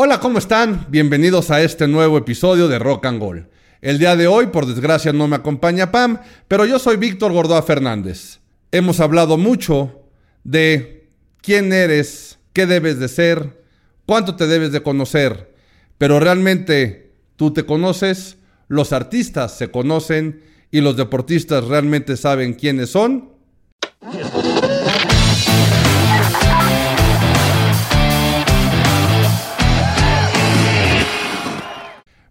Hola, ¿cómo están? Bienvenidos a este nuevo episodio de Rock and Roll. El día de hoy, por desgracia, no me acompaña Pam, pero yo soy Víctor Gordoa Fernández. Hemos hablado mucho de quién eres, qué debes de ser, cuánto te debes de conocer, pero realmente tú te conoces, los artistas se conocen y los deportistas realmente saben quiénes son.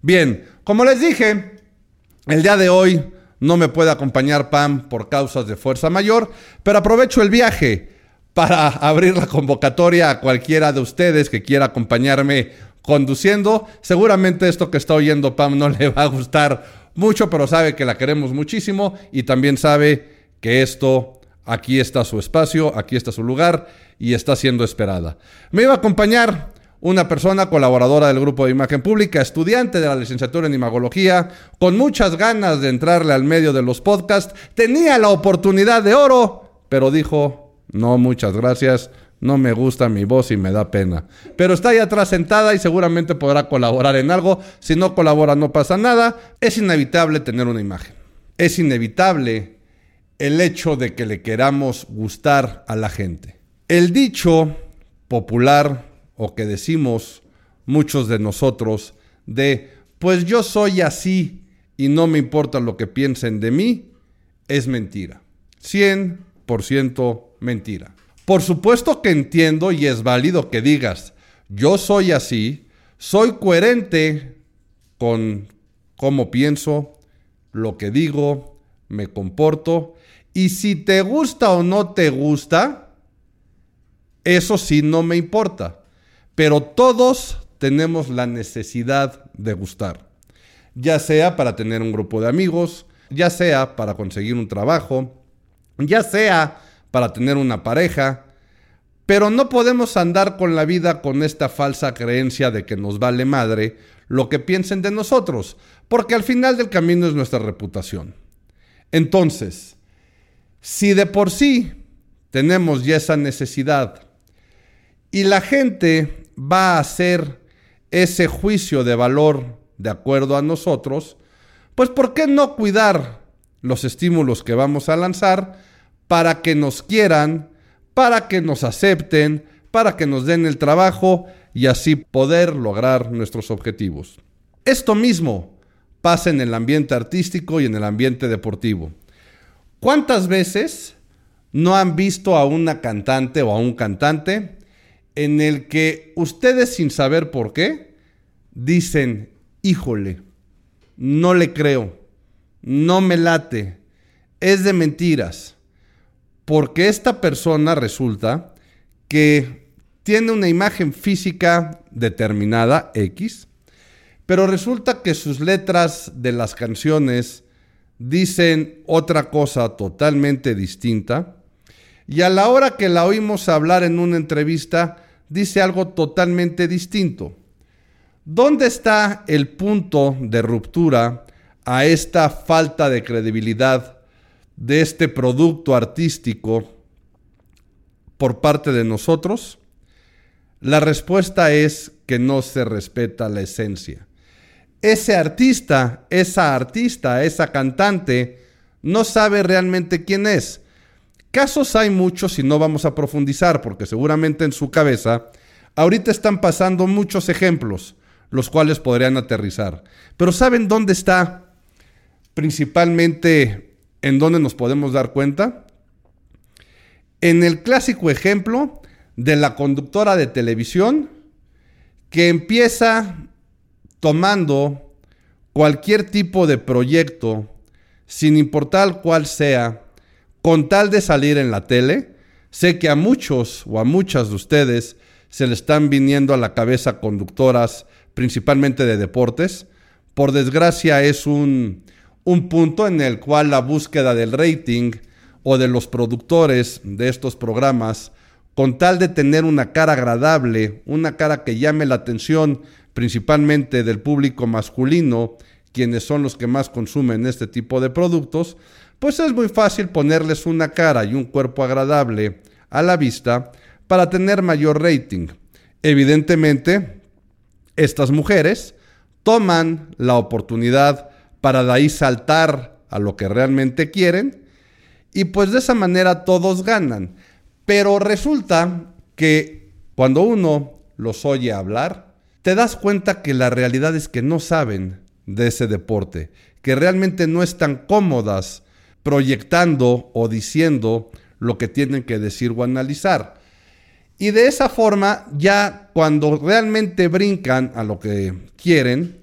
Bien, como les dije, el día de hoy no me puede acompañar Pam por causas de fuerza mayor, pero aprovecho el viaje para abrir la convocatoria a cualquiera de ustedes que quiera acompañarme conduciendo. Seguramente esto que está oyendo Pam no le va a gustar mucho, pero sabe que la queremos muchísimo y también sabe que esto, aquí está su espacio, aquí está su lugar y está siendo esperada. Me iba a acompañar una persona colaboradora del grupo de imagen pública, estudiante de la licenciatura en imagología, con muchas ganas de entrarle al medio de los podcasts, tenía la oportunidad de oro, pero dijo, no, muchas gracias, no me gusta mi voz y me da pena. Pero está ahí atrás sentada y seguramente podrá colaborar en algo. Si no colabora no pasa nada. Es inevitable tener una imagen. Es inevitable el hecho de que le queramos gustar a la gente. El dicho popular o que decimos muchos de nosotros de, pues yo soy así y no me importa lo que piensen de mí, es mentira. 100% mentira. Por supuesto que entiendo y es válido que digas, yo soy así, soy coherente con cómo pienso, lo que digo, me comporto, y si te gusta o no te gusta, eso sí no me importa. Pero todos tenemos la necesidad de gustar, ya sea para tener un grupo de amigos, ya sea para conseguir un trabajo, ya sea para tener una pareja, pero no podemos andar con la vida con esta falsa creencia de que nos vale madre lo que piensen de nosotros, porque al final del camino es nuestra reputación. Entonces, si de por sí tenemos ya esa necesidad y la gente va a hacer ese juicio de valor de acuerdo a nosotros, pues ¿por qué no cuidar los estímulos que vamos a lanzar para que nos quieran, para que nos acepten, para que nos den el trabajo y así poder lograr nuestros objetivos? Esto mismo pasa en el ambiente artístico y en el ambiente deportivo. ¿Cuántas veces no han visto a una cantante o a un cantante en el que ustedes sin saber por qué dicen, híjole, no le creo, no me late, es de mentiras, porque esta persona resulta que tiene una imagen física determinada, X, pero resulta que sus letras de las canciones dicen otra cosa totalmente distinta, y a la hora que la oímos hablar en una entrevista, dice algo totalmente distinto. ¿Dónde está el punto de ruptura a esta falta de credibilidad de este producto artístico por parte de nosotros? La respuesta es que no se respeta la esencia. Ese artista, esa artista, esa cantante, no sabe realmente quién es Casos hay muchos y no vamos a profundizar porque seguramente en su cabeza ahorita están pasando muchos ejemplos, los cuales podrían aterrizar. Pero ¿saben dónde está principalmente en dónde nos podemos dar cuenta? En el clásico ejemplo de la conductora de televisión que empieza tomando cualquier tipo de proyecto, sin importar cuál sea, con tal de salir en la tele, sé que a muchos o a muchas de ustedes se le están viniendo a la cabeza conductoras, principalmente de deportes. Por desgracia es un, un punto en el cual la búsqueda del rating o de los productores de estos programas, con tal de tener una cara agradable, una cara que llame la atención principalmente del público masculino, quienes son los que más consumen este tipo de productos, pues es muy fácil ponerles una cara y un cuerpo agradable a la vista para tener mayor rating. Evidentemente, estas mujeres toman la oportunidad para de ahí saltar a lo que realmente quieren y pues de esa manera todos ganan. Pero resulta que cuando uno los oye hablar, te das cuenta que la realidad es que no saben de ese deporte, que realmente no están cómodas proyectando o diciendo lo que tienen que decir o analizar. Y de esa forma, ya cuando realmente brincan a lo que quieren,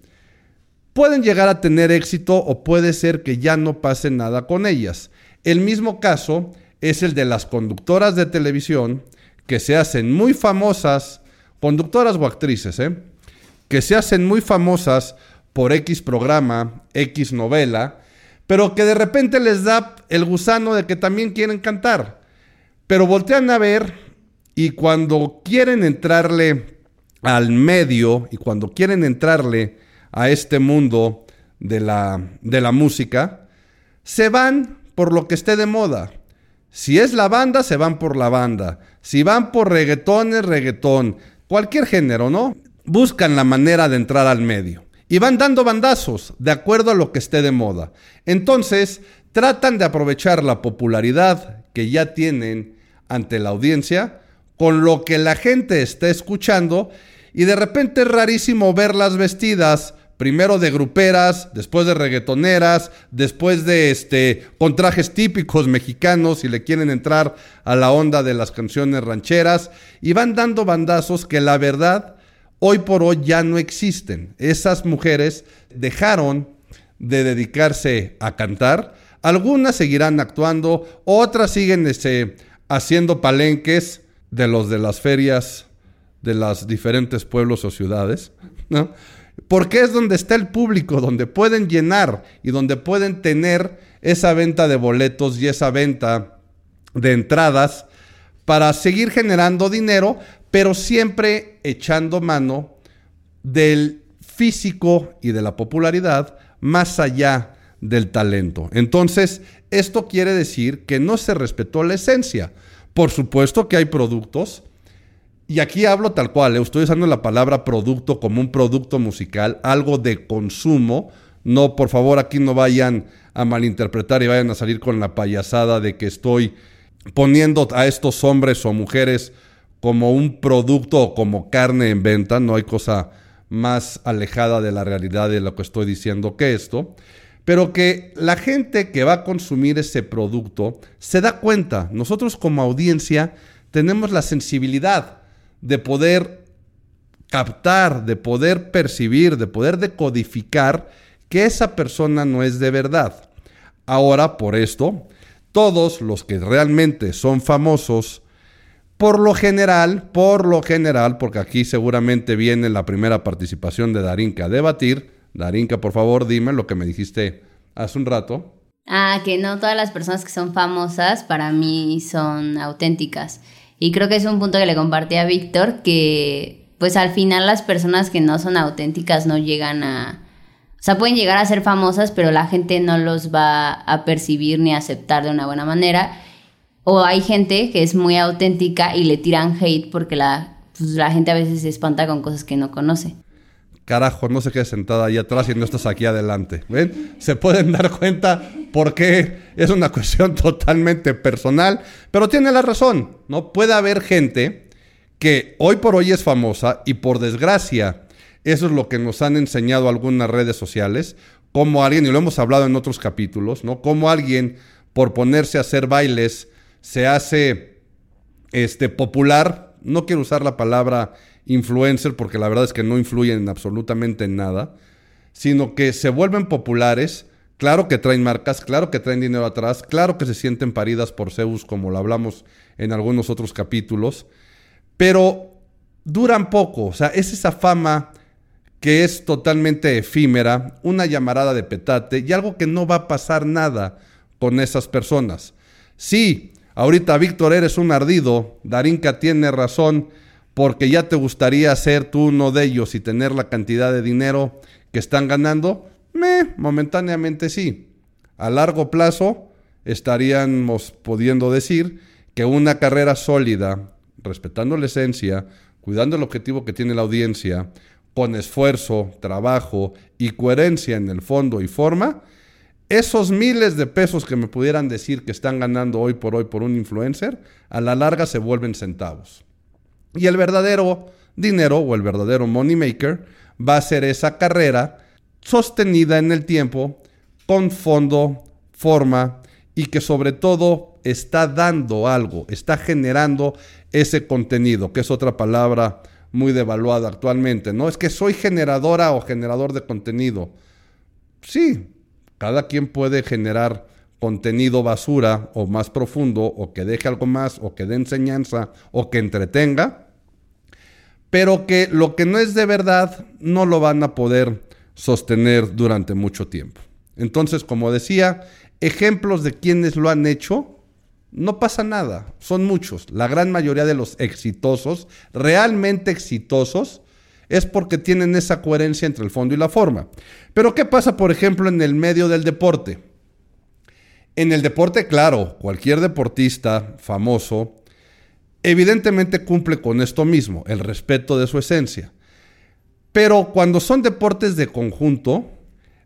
pueden llegar a tener éxito o puede ser que ya no pase nada con ellas. El mismo caso es el de las conductoras de televisión que se hacen muy famosas, conductoras o actrices, ¿eh? que se hacen muy famosas por X programa, X novela, pero que de repente les da el gusano de que también quieren cantar. Pero voltean a ver y cuando quieren entrarle al medio y cuando quieren entrarle a este mundo de la, de la música, se van por lo que esté de moda. Si es la banda, se van por la banda. Si van por reggaetón, es reggaetón. Cualquier género, ¿no? Buscan la manera de entrar al medio. Y van dando bandazos de acuerdo a lo que esté de moda. Entonces, tratan de aprovechar la popularidad que ya tienen ante la audiencia con lo que la gente está escuchando y de repente es rarísimo verlas vestidas primero de gruperas, después de reggaetoneras, después de este con trajes típicos mexicanos y le quieren entrar a la onda de las canciones rancheras y van dando bandazos que la verdad hoy por hoy ya no existen. Esas mujeres dejaron de dedicarse a cantar, algunas seguirán actuando, otras siguen este, haciendo palenques de los de las ferias de los diferentes pueblos o ciudades, ¿no? Porque es donde está el público, donde pueden llenar y donde pueden tener esa venta de boletos y esa venta de entradas para seguir generando dinero, pero siempre echando mano del físico y de la popularidad más allá del talento. Entonces, esto quiere decir que no se respetó la esencia. Por supuesto que hay productos, y aquí hablo tal cual, ¿eh? estoy usando la palabra producto como un producto musical, algo de consumo. No, por favor, aquí no vayan a malinterpretar y vayan a salir con la payasada de que estoy poniendo a estos hombres o mujeres como un producto o como carne en venta. No hay cosa más alejada de la realidad de lo que estoy diciendo que esto pero que la gente que va a consumir ese producto se da cuenta. Nosotros como audiencia tenemos la sensibilidad de poder captar, de poder percibir, de poder decodificar que esa persona no es de verdad. Ahora, por esto, todos los que realmente son famosos, por lo general, por lo general, porque aquí seguramente viene la primera participación de Darinka a debatir, Darinka, por favor, dime lo que me dijiste hace un rato. Ah, que no todas las personas que son famosas para mí son auténticas. Y creo que es un punto que le compartí a Víctor, que pues al final las personas que no son auténticas no llegan a... O sea, pueden llegar a ser famosas, pero la gente no los va a percibir ni a aceptar de una buena manera. O hay gente que es muy auténtica y le tiran hate porque la, pues, la gente a veces se espanta con cosas que no conoce carajo, no se quede sentada ahí atrás y no estás aquí adelante. ¿Ven? Se pueden dar cuenta porque es una cuestión totalmente personal, pero tiene la razón, ¿no? Puede haber gente que hoy por hoy es famosa y por desgracia, eso es lo que nos han enseñado algunas redes sociales, como alguien, y lo hemos hablado en otros capítulos, ¿no? Como alguien por ponerse a hacer bailes se hace este popular, no quiero usar la palabra influencer, porque la verdad es que no influyen absolutamente en nada, sino que se vuelven populares. Claro que traen marcas, claro que traen dinero atrás, claro que se sienten paridas por Zeus, como lo hablamos en algunos otros capítulos, pero duran poco. O sea, es esa fama que es totalmente efímera, una llamarada de petate y algo que no va a pasar nada con esas personas. Sí, ahorita Víctor eres un ardido, Darinka tiene razón porque ya te gustaría ser tú uno de ellos y tener la cantidad de dinero que están ganando, me, momentáneamente sí. A largo plazo estaríamos pudiendo decir que una carrera sólida, respetando la esencia, cuidando el objetivo que tiene la audiencia, con esfuerzo, trabajo y coherencia en el fondo y forma, esos miles de pesos que me pudieran decir que están ganando hoy por hoy por un influencer, a la larga se vuelven centavos. Y el verdadero dinero o el verdadero money maker va a ser esa carrera sostenida en el tiempo con fondo, forma y que sobre todo está dando algo, está generando ese contenido, que es otra palabra muy devaluada actualmente, ¿no? Es que soy generadora o generador de contenido. Sí, cada quien puede generar contenido basura o más profundo o que deje algo más o que dé enseñanza o que entretenga, pero que lo que no es de verdad no lo van a poder sostener durante mucho tiempo. Entonces, como decía, ejemplos de quienes lo han hecho, no pasa nada, son muchos. La gran mayoría de los exitosos, realmente exitosos, es porque tienen esa coherencia entre el fondo y la forma. Pero ¿qué pasa, por ejemplo, en el medio del deporte? En el deporte, claro, cualquier deportista famoso evidentemente cumple con esto mismo, el respeto de su esencia. Pero cuando son deportes de conjunto,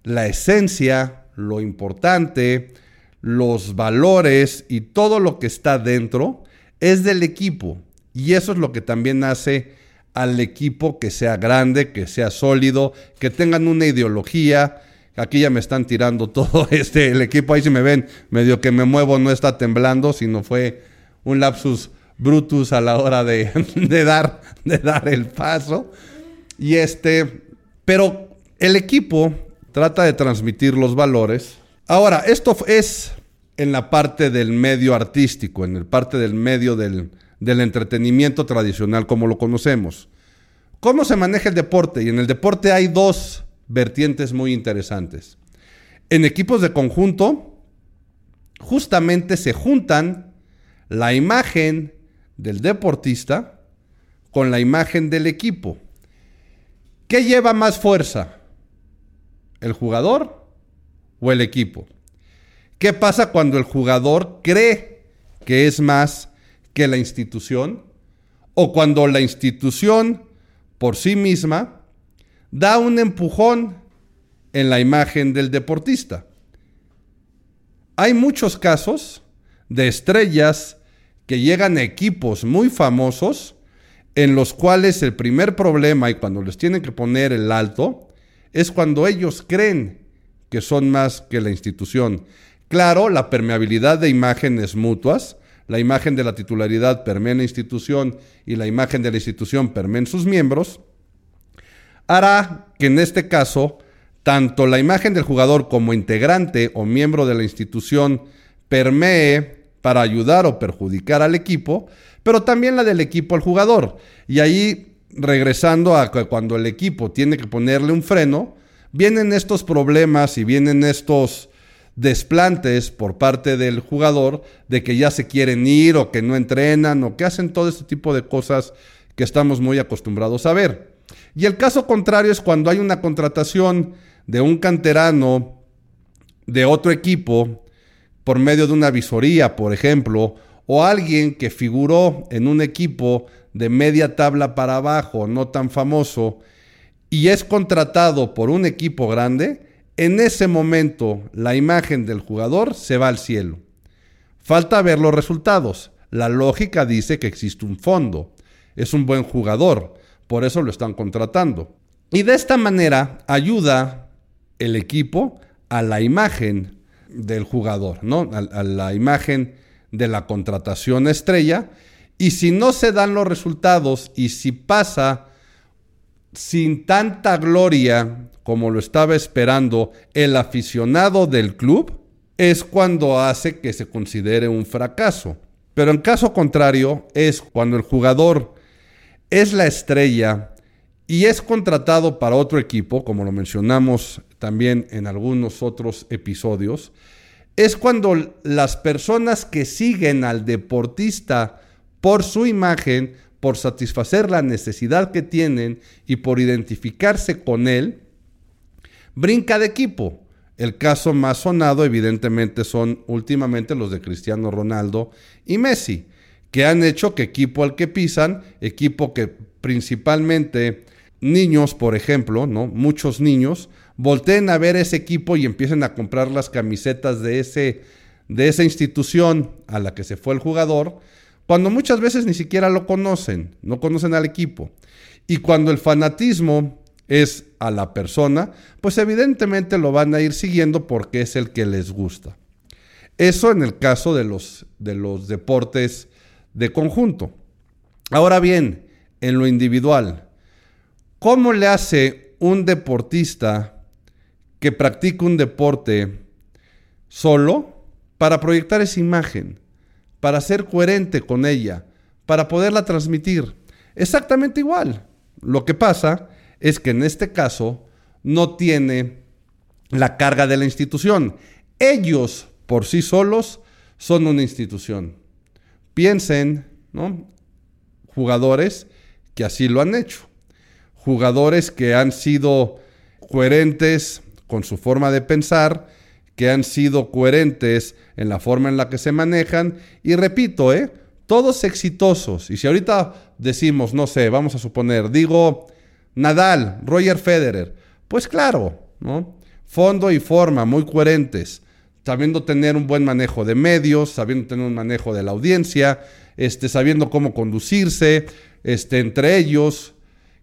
la esencia, lo importante, los valores y todo lo que está dentro es del equipo. Y eso es lo que también hace al equipo que sea grande, que sea sólido, que tengan una ideología. Aquí ya me están tirando todo este, el equipo ahí si me ven, medio que me muevo, no está temblando, sino fue un lapsus brutus a la hora de, dar, de dar el paso. Y este, pero el equipo trata de transmitir los valores. Ahora, esto es en la parte del medio artístico, en el parte del medio del, del entretenimiento tradicional como lo conocemos. ¿Cómo se maneja el deporte? Y en el deporte hay dos vertientes muy interesantes. En equipos de conjunto, justamente se juntan la imagen del deportista con la imagen del equipo. ¿Qué lleva más fuerza? ¿El jugador o el equipo? ¿Qué pasa cuando el jugador cree que es más que la institución o cuando la institución por sí misma da un empujón en la imagen del deportista. Hay muchos casos de estrellas que llegan a equipos muy famosos en los cuales el primer problema y cuando les tienen que poner el alto es cuando ellos creen que son más que la institución. Claro, la permeabilidad de imágenes mutuas, la imagen de la titularidad permea la institución y la imagen de la institución permea sus miembros, hará que en este caso tanto la imagen del jugador como integrante o miembro de la institución permee para ayudar o perjudicar al equipo, pero también la del equipo al jugador. Y ahí, regresando a cuando el equipo tiene que ponerle un freno, vienen estos problemas y vienen estos desplantes por parte del jugador de que ya se quieren ir o que no entrenan o que hacen todo este tipo de cosas que estamos muy acostumbrados a ver. Y el caso contrario es cuando hay una contratación de un canterano de otro equipo por medio de una visoría, por ejemplo, o alguien que figuró en un equipo de media tabla para abajo, no tan famoso, y es contratado por un equipo grande, en ese momento la imagen del jugador se va al cielo. Falta ver los resultados. La lógica dice que existe un fondo. Es un buen jugador, por eso lo están contratando. Y de esta manera ayuda el equipo a la imagen del jugador, ¿no? A, a, la imagen de la contratación estrella. Y si no se dan los resultados y si pasa sin tanta gloria como lo estaba esperando el aficionado del club, es cuando hace que se considere un fracaso. Pero en caso contrario, es cuando el jugador es la estrella y es contratado para otro equipo, como lo mencionamos también en algunos otros episodios, es cuando las personas que siguen al deportista por su imagen, por satisfacer la necesidad que tienen y por identificarse con él, Brinca de equipo. El caso más sonado evidentemente son últimamente los de Cristiano Ronaldo y Messi, que han hecho que equipo al que pisan, equipo que principalmente niños, por ejemplo, ¿no? Muchos niños volteen a ver ese equipo y empiecen a comprar las camisetas de, ese, de esa institución a la que se fue el jugador, cuando muchas veces ni siquiera lo conocen, no conocen al equipo. Y cuando el fanatismo es a la persona, pues evidentemente lo van a ir siguiendo porque es el que les gusta. Eso en el caso de los, de los deportes de conjunto. Ahora bien, en lo individual, ¿cómo le hace un deportista que practica un deporte solo para proyectar esa imagen, para ser coherente con ella, para poderla transmitir? Exactamente igual. Lo que pasa es que en este caso no tiene la carga de la institución. Ellos por sí solos son una institución. Piensen, ¿no? Jugadores que así lo han hecho. Jugadores que han sido coherentes con su forma de pensar, que han sido coherentes en la forma en la que se manejan. Y repito, ¿eh? todos exitosos. Y si ahorita decimos, no sé, vamos a suponer, digo Nadal, Roger Federer, pues claro, ¿no? Fondo y forma muy coherentes, sabiendo tener un buen manejo de medios, sabiendo tener un manejo de la audiencia, este, sabiendo cómo conducirse, este, entre ellos,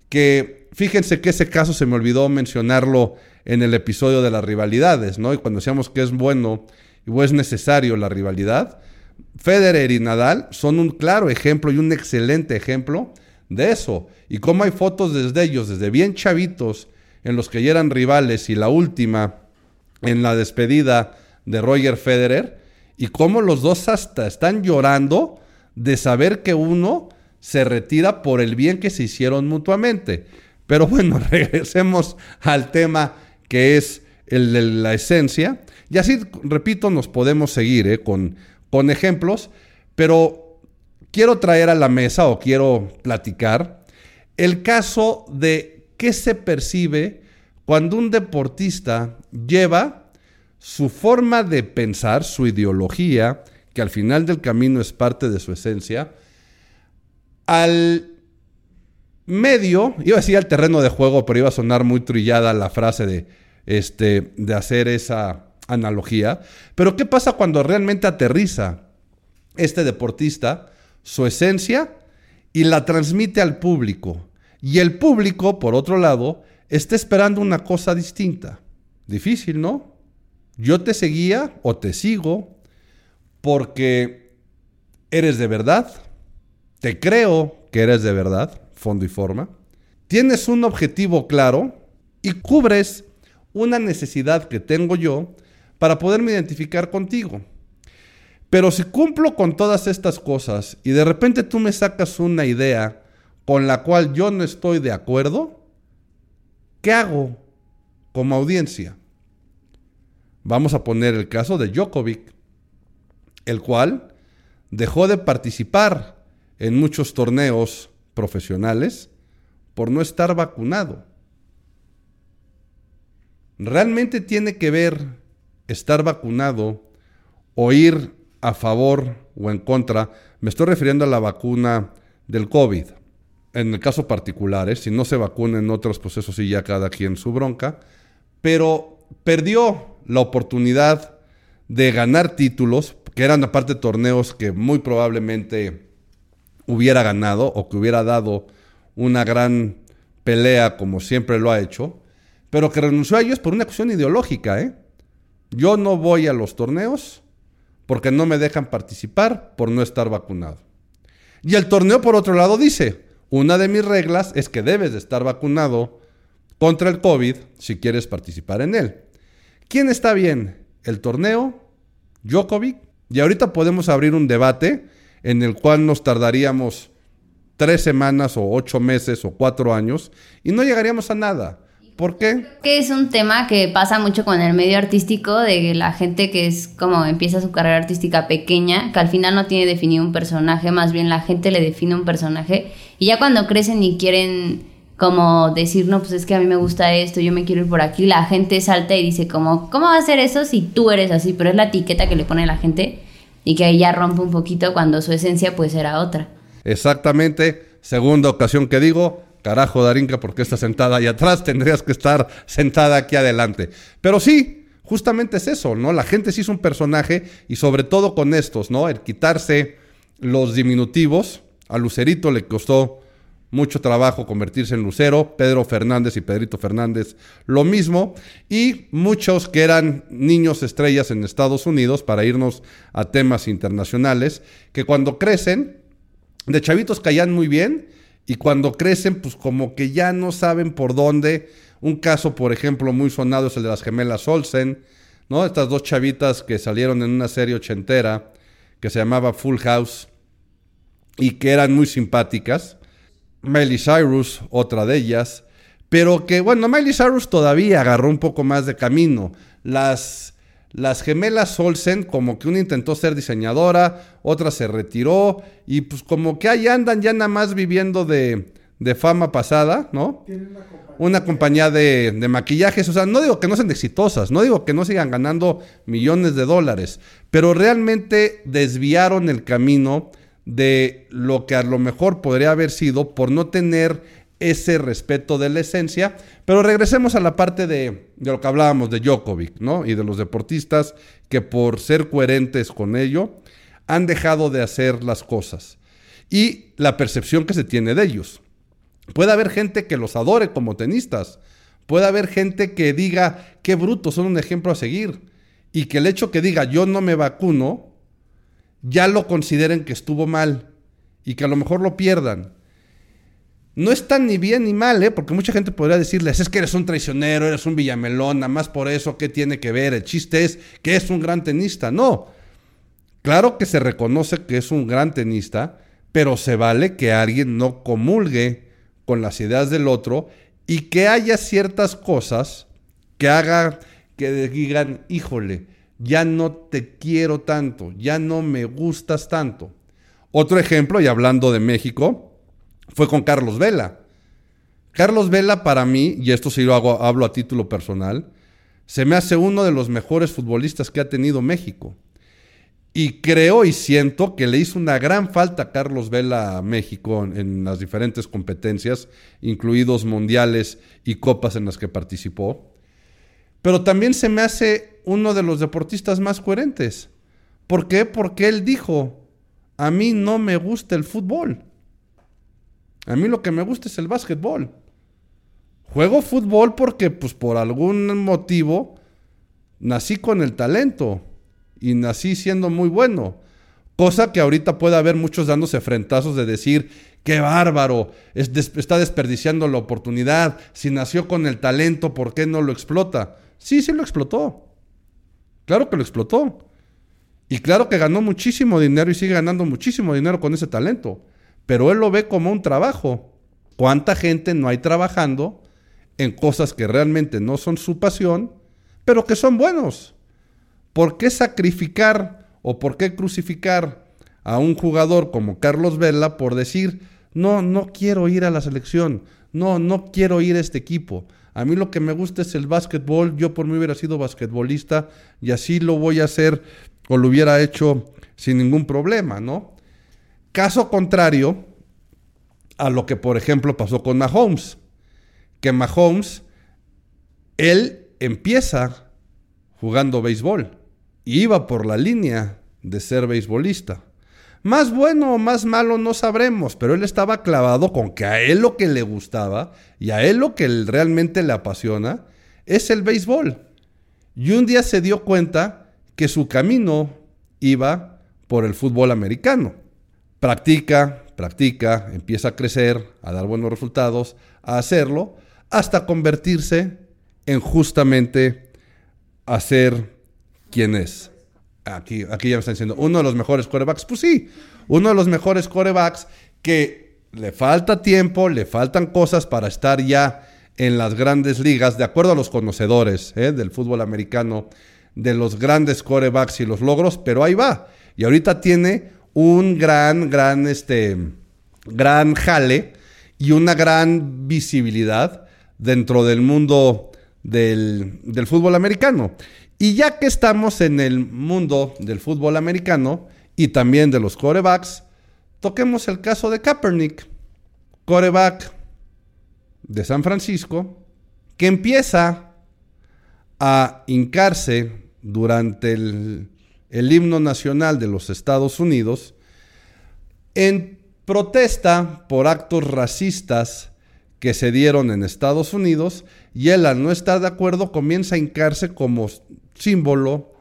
que fíjense que ese caso se me olvidó mencionarlo en el episodio de las rivalidades, ¿no? Y cuando decíamos que es bueno y es necesario la rivalidad, Federer y Nadal son un claro ejemplo y un excelente ejemplo de eso. Y cómo hay fotos desde ellos, desde bien chavitos, en los que ya eran rivales y la última en la despedida de Roger Federer, y cómo los dos hasta están llorando de saber que uno se retira por el bien que se hicieron mutuamente. Pero bueno, regresemos al tema que es el de la esencia. Y así, repito, nos podemos seguir ¿eh? con con ejemplos, pero quiero traer a la mesa o quiero platicar el caso de qué se percibe cuando un deportista lleva su forma de pensar, su ideología, que al final del camino es parte de su esencia, al medio, iba a decir al terreno de juego, pero iba a sonar muy trillada la frase de, este, de hacer esa analogía, pero ¿qué pasa cuando realmente aterriza este deportista su esencia y la transmite al público? Y el público, por otro lado, está esperando una cosa distinta. Difícil, ¿no? Yo te seguía o te sigo porque eres de verdad, te creo que eres de verdad, fondo y forma, tienes un objetivo claro y cubres una necesidad que tengo yo para poderme identificar contigo. Pero si cumplo con todas estas cosas y de repente tú me sacas una idea con la cual yo no estoy de acuerdo, ¿qué hago como audiencia? Vamos a poner el caso de Djokovic, el cual dejó de participar en muchos torneos profesionales por no estar vacunado. ¿Realmente tiene que ver estar vacunado o ir a favor o en contra, me estoy refiriendo a la vacuna del COVID. En el caso particular, ¿eh? si no se vacuna en otros procesos y ya cada quien su bronca, pero perdió la oportunidad de ganar títulos, que eran aparte torneos que muy probablemente hubiera ganado o que hubiera dado una gran pelea como siempre lo ha hecho, pero que renunció a ellos por una cuestión ideológica, ¿eh? Yo no voy a los torneos porque no me dejan participar por no estar vacunado. Y el torneo, por otro lado, dice, una de mis reglas es que debes de estar vacunado contra el COVID si quieres participar en él. ¿Quién está bien? ¿El torneo? ¿Djokovic? Y ahorita podemos abrir un debate en el cual nos tardaríamos tres semanas o ocho meses o cuatro años y no llegaríamos a nada. ¿Por qué? Que es un tema que pasa mucho con el medio artístico, de la gente que es como empieza su carrera artística pequeña, que al final no tiene definido un personaje, más bien la gente le define un personaje, y ya cuando crecen y quieren como decir, no, pues es que a mí me gusta esto, yo me quiero ir por aquí, la gente salta y dice como, ¿cómo va a ser eso si tú eres así? Pero es la etiqueta que le pone la gente y que ahí ya rompe un poquito cuando su esencia pues era otra. Exactamente, segunda ocasión que digo, Carajo, Darinka, ¿por qué estás sentada ahí atrás? Tendrías que estar sentada aquí adelante. Pero sí, justamente es eso, ¿no? La gente sí es un personaje y sobre todo con estos, ¿no? El quitarse los diminutivos. A Lucerito le costó mucho trabajo convertirse en Lucero, Pedro Fernández y Pedrito Fernández lo mismo, y muchos que eran niños estrellas en Estados Unidos, para irnos a temas internacionales, que cuando crecen, de chavitos caían muy bien, y cuando crecen, pues como que ya no saben por dónde. Un caso, por ejemplo, muy sonado es el de las gemelas Olsen, ¿no? Estas dos chavitas que salieron en una serie ochentera que se llamaba Full House y que eran muy simpáticas. Miley Cyrus, otra de ellas. Pero que, bueno, Miley Cyrus todavía agarró un poco más de camino. Las las gemelas Olsen, como que una intentó ser diseñadora, otra se retiró, y pues como que ahí andan ya nada más viviendo de, fama pasada, ¿no? Una compañía, de, de, maquillajes, o sea, no digo que no sean exitosas, no digo que no sigan ganando millones de dólares, pero realmente desviaron el camino de lo que a lo mejor podría haber sido por no tener ese respeto de la esencia. Pero regresemos a la parte de, lo que hablábamos de Djokovic, ¿no? Y de los deportistas que por ser coherentes con ello han dejado de hacer las cosas. Y la percepción que se tiene de ellos. Puede haber gente que los adore como tenistas. Puede haber gente que diga, qué brutos, son un ejemplo a seguir. Y que el hecho que diga, yo no me vacuno, ya lo consideren que estuvo mal. Y que a lo mejor lo pierdan no están ni bien ni mal, ¿eh? porque mucha gente podría decirles, es que eres un traicionero, eres un villamelón, nada más por eso, ¿qué tiene que ver? El chiste es que es un gran tenista. No, claro que se reconoce que es un gran tenista, pero se vale que alguien no comulgue con las ideas del otro y que haya ciertas cosas que hagan que digan, híjole, ya no te quiero tanto, ya no me gustas tanto. Otro ejemplo, y hablando de México, fue con Carlos Vela. Carlos Vela para mí, y esto sí lo hago, hablo a título personal, se me hace uno de los mejores futbolistas que ha tenido México. Y creo y siento que le hizo una gran falta a Carlos Vela a México en, las diferentes competencias, incluidos mundiales y copas en las que participó. Pero también se me hace uno de los deportistas más coherentes. ¿Por qué? Porque él dijo, a mí no me gusta el fútbol. A mí lo que me gusta es el básquetbol. Juego fútbol porque, pues, por algún motivo, nací con el talento y nací siendo muy bueno. Cosa que ahorita puede haber muchos dándose frentazos de decir, qué bárbaro, está desperdiciando la oportunidad. Si nació con el talento, ¿por qué no lo explota? Sí, sí lo explotó. Claro que lo explotó. Y claro que ganó muchísimo dinero y sigue ganando muchísimo dinero con ese talento pero él lo ve como un trabajo. ¿Cuánta gente no hay trabajando en cosas que realmente no son su pasión, pero que son buenos? ¿Por qué sacrificar o por qué crucificar a un jugador como Carlos Vela por decir, no, no quiero ir a la selección, no, no quiero ir a este equipo? A mí lo que me gusta es el básquetbol, yo por mí hubiera sido basquetbolista y así lo voy a hacer o lo hubiera hecho sin ningún problema, ¿no? Caso contrario a lo que, por ejemplo, pasó con Mahomes. Que Mahomes, él empieza jugando béisbol. Y iba por la línea de ser beisbolista. Más bueno o más malo no sabremos, pero él estaba clavado con que a él lo que le gustaba y a él lo que realmente le apasiona es el béisbol. Y un día se dio cuenta que su camino iba por el fútbol americano. Practica, practica, empieza a crecer, a dar buenos resultados, a hacerlo, hasta convertirse en justamente a ser quien es. Aquí, aquí ya me están diciendo, uno de los mejores corebacks. Pues sí, uno de los mejores corebacks que le falta tiempo, le faltan cosas para estar ya en las grandes ligas, de acuerdo a los conocedores ¿eh? del fútbol americano, de los grandes corebacks y los logros, pero ahí va. Y ahorita tiene un gran, gran, este, gran jale y una gran visibilidad dentro del mundo del, del fútbol americano. Y ya que estamos en el mundo del fútbol americano y también de los corebacks, toquemos el caso de Kaepernick. Coreback de San Francisco, que empieza a hincarse durante el, el himno nacional de los Estados Unidos en protesta por actos racistas que se dieron en Estados Unidos y él al no estar de acuerdo comienza a hincarse como símbolo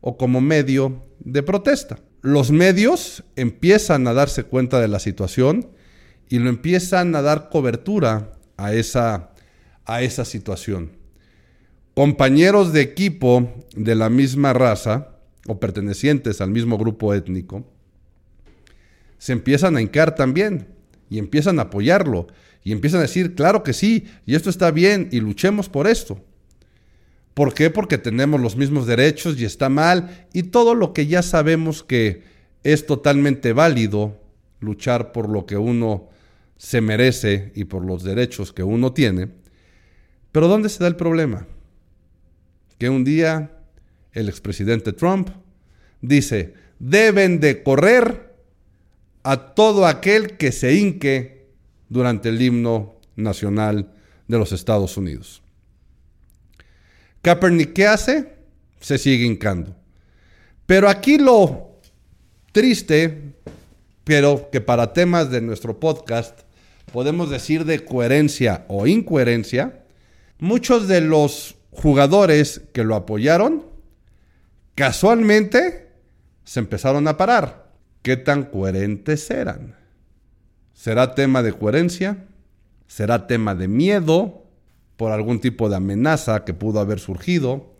o como medio de protesta. Los medios empiezan a darse cuenta de la situación y lo empiezan a dar cobertura a esa, a esa situación. Compañeros de equipo de la misma raza o pertenecientes al mismo grupo étnico se empiezan a hincar también y empiezan a apoyarlo y empiezan a decir, claro que sí, y esto está bien y luchemos por esto. ¿Por qué? Porque tenemos los mismos derechos y está mal y todo lo que ya sabemos que es totalmente válido luchar por lo que uno se merece y por los derechos que uno tiene. Pero ¿dónde se da el problema? Que un día el expresidente Trump dice, deben de correr a todo aquel que se hinque durante el himno nacional de los Estados Unidos. Kaepernick, ¿qué hace? Se sigue hincando. Pero aquí lo triste, pero que para temas de nuestro podcast podemos decir de coherencia o incoherencia, muchos de los jugadores que lo apoyaron, casualmente se empezaron a parar. ¿Qué tan coherentes eran? ¿Será tema de coherencia? ¿Será tema de miedo? por algún tipo de amenaza que pudo haber surgido,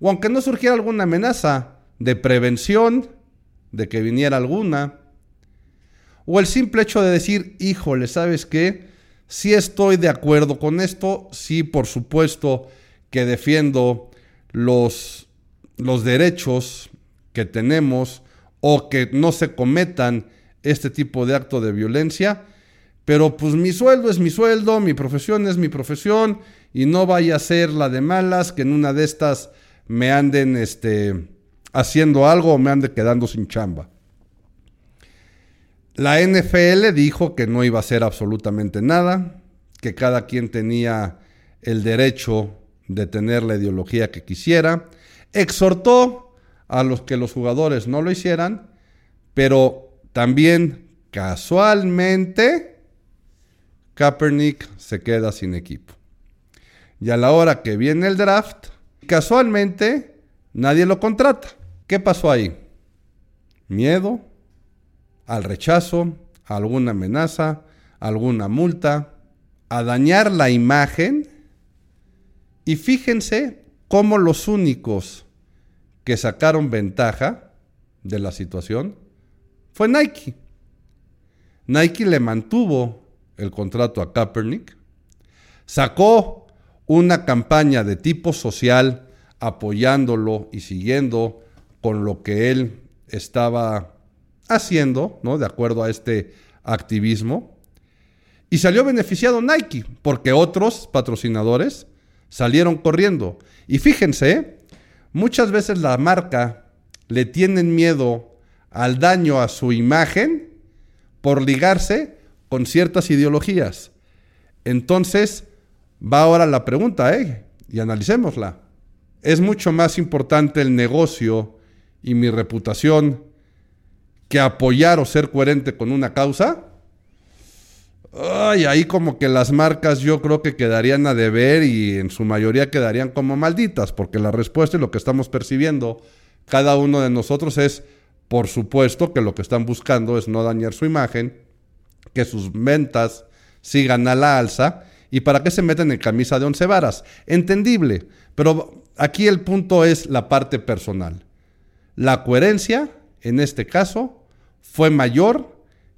o aunque no surgiera alguna amenaza, de prevención, de que viniera alguna, o el simple hecho de decir, híjole, ¿sabes qué? Sí estoy de acuerdo con esto, sí, por supuesto que defiendo los, los derechos que tenemos o que no se cometan este tipo de acto de violencia, pero pues mi sueldo es mi sueldo, mi profesión es mi profesión y no vaya a ser la de malas que en una de estas me anden este, haciendo algo o me ande quedando sin chamba. La NFL dijo que no iba a hacer absolutamente nada, que cada quien tenía el derecho de tener la ideología que quisiera, exhortó a los que los jugadores no lo hicieran, pero también casualmente Kaepernick se queda sin equipo. Y a la hora que viene el draft, casualmente nadie lo contrata. ¿Qué pasó ahí? Miedo, al rechazo, alguna amenaza, alguna multa, a dañar la imagen. Y fíjense cómo los únicos que sacaron ventaja de la situación fue Nike. Nike le mantuvo el contrato a Kaepernick, sacó una campaña de tipo social apoyándolo y siguiendo con lo que él estaba haciendo, ¿no? De acuerdo a este activismo. Y salió beneficiado Nike, porque otros patrocinadores salieron corriendo. Y fíjense, muchas veces la marca le tienen miedo al daño a su imagen por ligarse con ciertas ideologías. Entonces, va ahora la pregunta, ¿eh? Y analicémosla. ¿Es mucho más importante el negocio y mi reputación que apoyar o ser coherente con una causa? Ay, ahí como que las marcas yo creo que quedarían a deber y en su mayoría quedarían como malditas, porque la respuesta y lo que estamos percibiendo cada uno de nosotros es, por supuesto, que lo que están buscando es no dañar su imagen que sus ventas sigan a la alza y para qué se meten en camisa de once varas. Entendible, pero aquí el punto es la parte personal. La coherencia, en este caso, fue mayor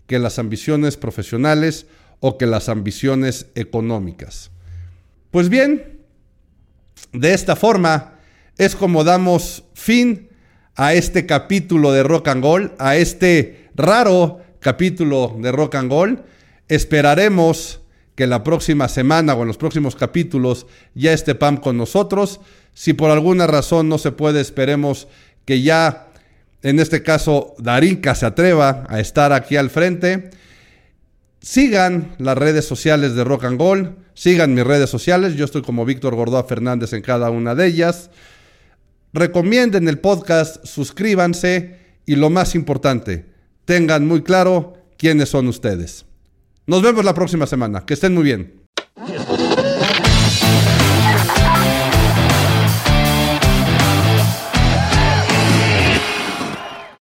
que las ambiciones profesionales o que las ambiciones económicas. Pues bien, de esta forma es como damos fin a este capítulo de Rock and Roll, a este raro capítulo de Rock and Gold. Esperaremos que la próxima semana o en los próximos capítulos ya esté Pam con nosotros. Si por alguna razón no se puede, esperemos que ya, en este caso, Darinka se atreva a estar aquí al frente. Sigan las redes sociales de Rock and Gold. Sigan mis redes sociales. Yo estoy como Víctor Gordoa Fernández en cada una de ellas. Recomienden el podcast, suscríbanse y lo más importante, tengan muy claro quiénes son ustedes. Nos vemos la próxima semana. Que estén muy bien.